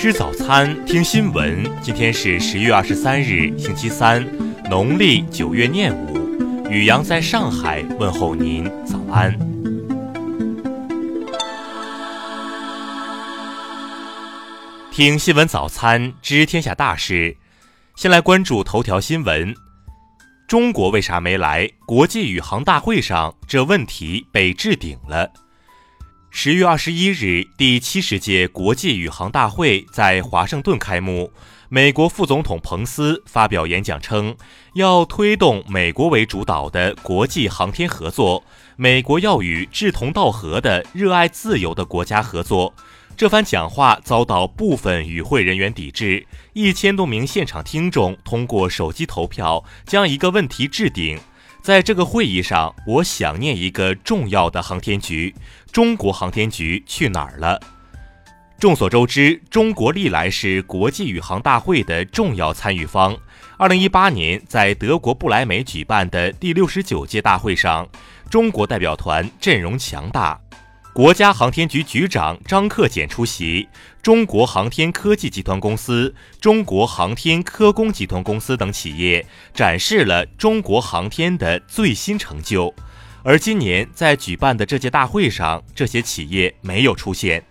吃早餐，听新闻。今天是十月二十三日，星期三，农历九月廿五。雨阳在上海问候您，早安。听新闻早餐，知天下大事。先来关注头条新闻：中国为啥没来国际宇航大会上？这问题被置顶了。十月二十一日，第七十届国际宇航大会在华盛顿开幕。美国副总统彭斯发表演讲称，要推动美国为主导的国际航天合作，美国要与志同道合的热爱自由的国家合作。这番讲话遭到部分与会人员抵制，一千多名现场听众通过手机投票将一个问题置顶。在这个会议上，我想念一个重要的航天局——中国航天局去哪儿了？众所周知，中国历来是国际宇航大会的重要参与方。二零一八年，在德国不来梅举办的第六十九届大会上，中国代表团阵容强大。国家航天局局长张克俭出席，中国航天科技集团公司、中国航天科工集团公司等企业展示了中国航天的最新成就。而今年在举办的这届大会上，这些企业没有出现。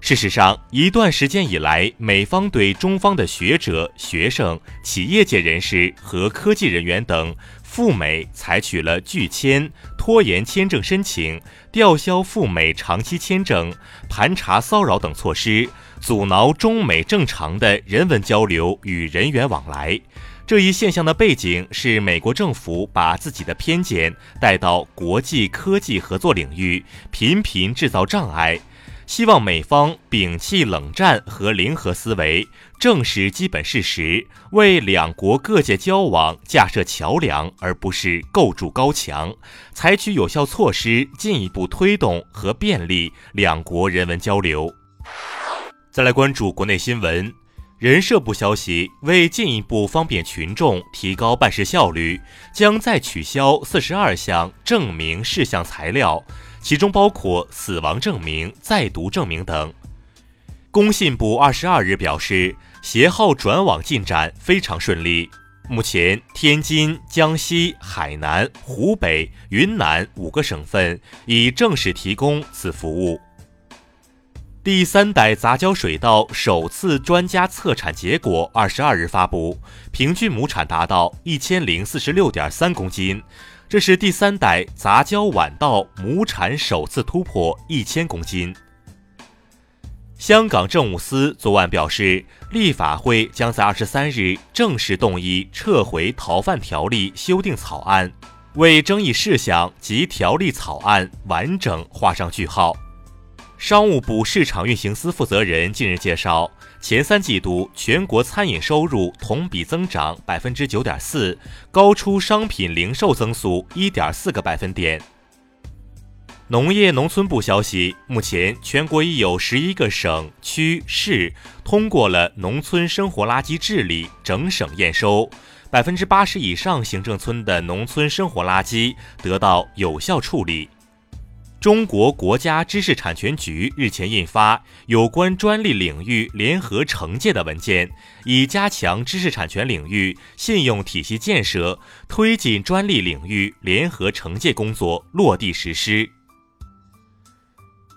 事实上，一段时间以来，美方对中方的学者、学生、企业界人士和科技人员等。赴美采取了拒签、拖延签证申请、吊销赴美长期签证、盘查骚扰等措施，阻挠中美正常的人文交流与人员往来。这一现象的背景是，美国政府把自己的偏见带到国际科技合作领域，频频制造障碍。希望美方摒弃冷战和零和思维，正视基本事实，为两国各界交往架设桥梁，而不是构筑高墙。采取有效措施，进一步推动和便利两国人文交流。再来关注国内新闻，人社部消息，为进一步方便群众，提高办事效率，将再取消四十二项证明事项材料。其中包括死亡证明、在读证明等。工信部二十二日表示，携号转网进展非常顺利。目前，天津、江西、海南、湖北、云南五个省份已正式提供此服务。第三代杂交水稻首次专家测产结果二十二日发布，平均亩产达到一千零四十六点三公斤。这是第三代杂交晚稻亩产首次突破一千公斤。香港政务司昨晚表示，立法会将在二十三日正式动议撤回逃犯条例修订草案，为争议事项及条例草案完整画上句号。商务部市场运行司负责人近日介绍。前三季度全国餐饮收入同比增长百分之九点四，高出商品零售增速一点四个百分点。农业农村部消息，目前全国已有十一个省区市通过了农村生活垃圾治理整省验收，百分之八十以上行政村的农村生活垃圾得到有效处理。中国国家知识产权局日前印发有关专利领域联合惩戒的文件，以加强知识产权领域信用体系建设，推进专利领域联合惩戒工作落地实施。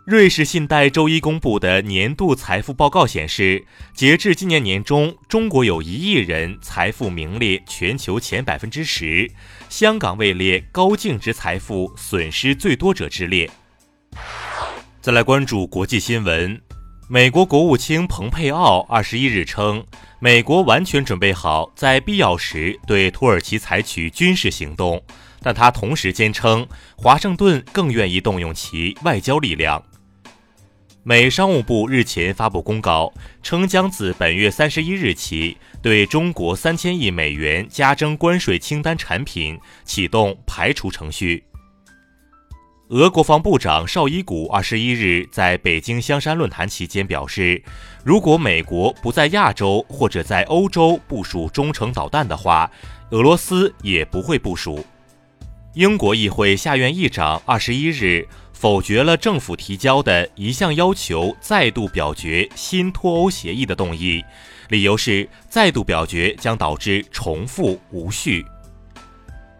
瑞士信贷周一公布的年度财富报告显示，截至今年年中，中国有一亿人财富名列全球前百分之十，香港位列高净值财富损失最多者之列。再来关注国际新闻，美国国务卿蓬佩奥二十一日称，美国完全准备好在必要时对土耳其采取军事行动，但他同时坚称，华盛顿更愿意动用其外交力量。美商务部日前发布公告称，将自本月三十一日起对中国三千亿美元加征关税清单产品启动排除程序。俄国防部长绍伊古二十一日在北京香山论坛期间表示，如果美国不在亚洲或者在欧洲部署中程导弹的话，俄罗斯也不会部署。英国议会下院议长二十一日。否决了政府提交的一项要求再度表决新脱欧协议的动议，理由是再度表决将导致重复无序。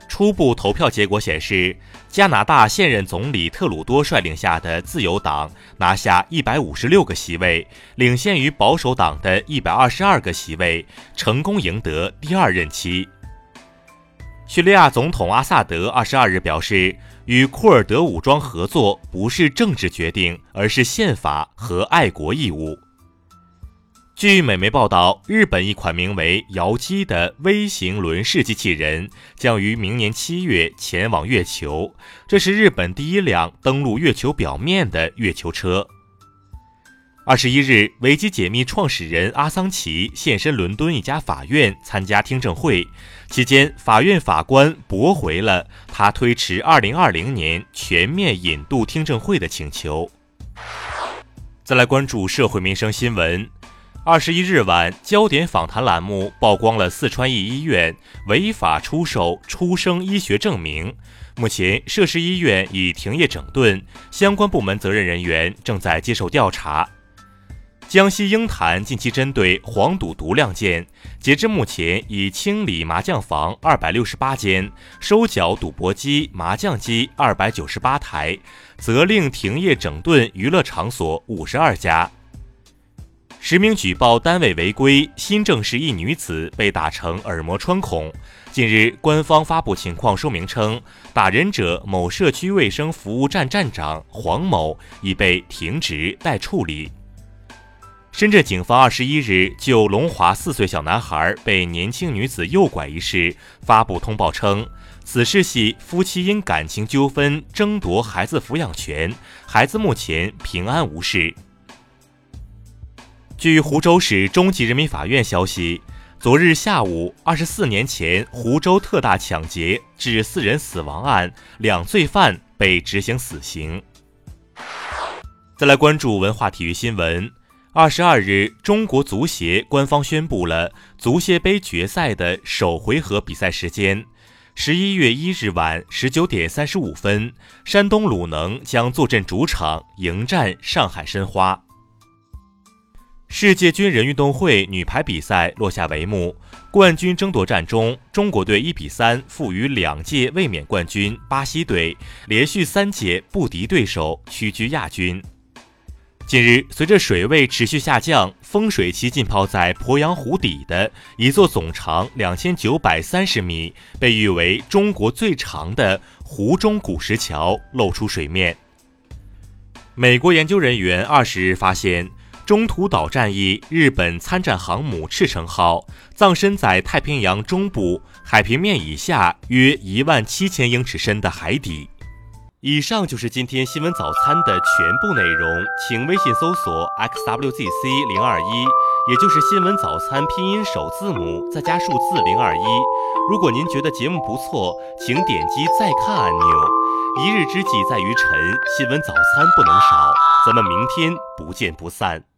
初步投票结果显示，加拿大现任总理特鲁多率领下的自由党拿下一百五十六个席位，领先于保守党的一百二十二个席位，成功赢得第二任期。叙利亚总统阿萨德二十二日表示，与库尔德武装合作不是政治决定，而是宪法和爱国义务。据美媒报道，日本一款名为“遥机”的微型轮式机器人将于明年七月前往月球，这是日本第一辆登陆月球表面的月球车。二十一日，维基解密创始人阿桑奇现身伦敦一家法院参加听证会，期间法院法官驳回了他推迟二零二零年全面引渡听证会的请求。再来关注社会民生新闻。二十一日晚，焦点访谈栏目曝光了四川一医院违法出售出生医学证明。目前，涉事医院已停业整顿，相关部门责任人员正在接受调查。江西鹰潭近期针对黄赌毒亮剑，截至目前已清理麻将房二百六十八间，收缴赌博机、麻将机二百九十八台，责令停业整顿娱乐场所五十二家。实名举报单位违规，新郑市一女子被打成耳膜穿孔。近日，官方发布情况说明称，打人者某社区卫生服务站站长黄某已被停职待处理。深圳警方二十一日就龙华四岁小男孩被年轻女子诱拐一事发布通报称，此事系夫妻因感情纠纷争夺孩子抚养权，孩子目前平安无事。据湖州市中级人民法院消息，昨日下午，二十四年前湖州特大抢劫致四人死亡案两罪犯被执行死刑。再来关注文化体育新闻。二十二日，中国足协官方宣布了足协杯决赛的首回合比赛时间：十一月一日晚十九点三十五分，山东鲁能将坐镇主场迎战上海申花。世界军人运动会女排比赛落下帷幕，冠军争夺战中，中国队一比三负于两届卫冕冠军巴西队，连续三届不敌对手，屈居亚军。近日，随着水位持续下降，丰水期浸泡在鄱阳湖底的一座总长两千九百三十米、被誉为中国最长的湖中古石桥露出水面。美国研究人员二十日发现。中途岛战役，日本参战航母赤城号葬身在太平洋中部海平面以下约一万七千英尺深的海底。以上就是今天新闻早餐的全部内容，请微信搜索 xwzc 零二一，也就是新闻早餐拼音首字母再加数字零二一。如果您觉得节目不错，请点击再看按钮。一日之计在于晨，新闻早餐不能少，咱们明天不见不散。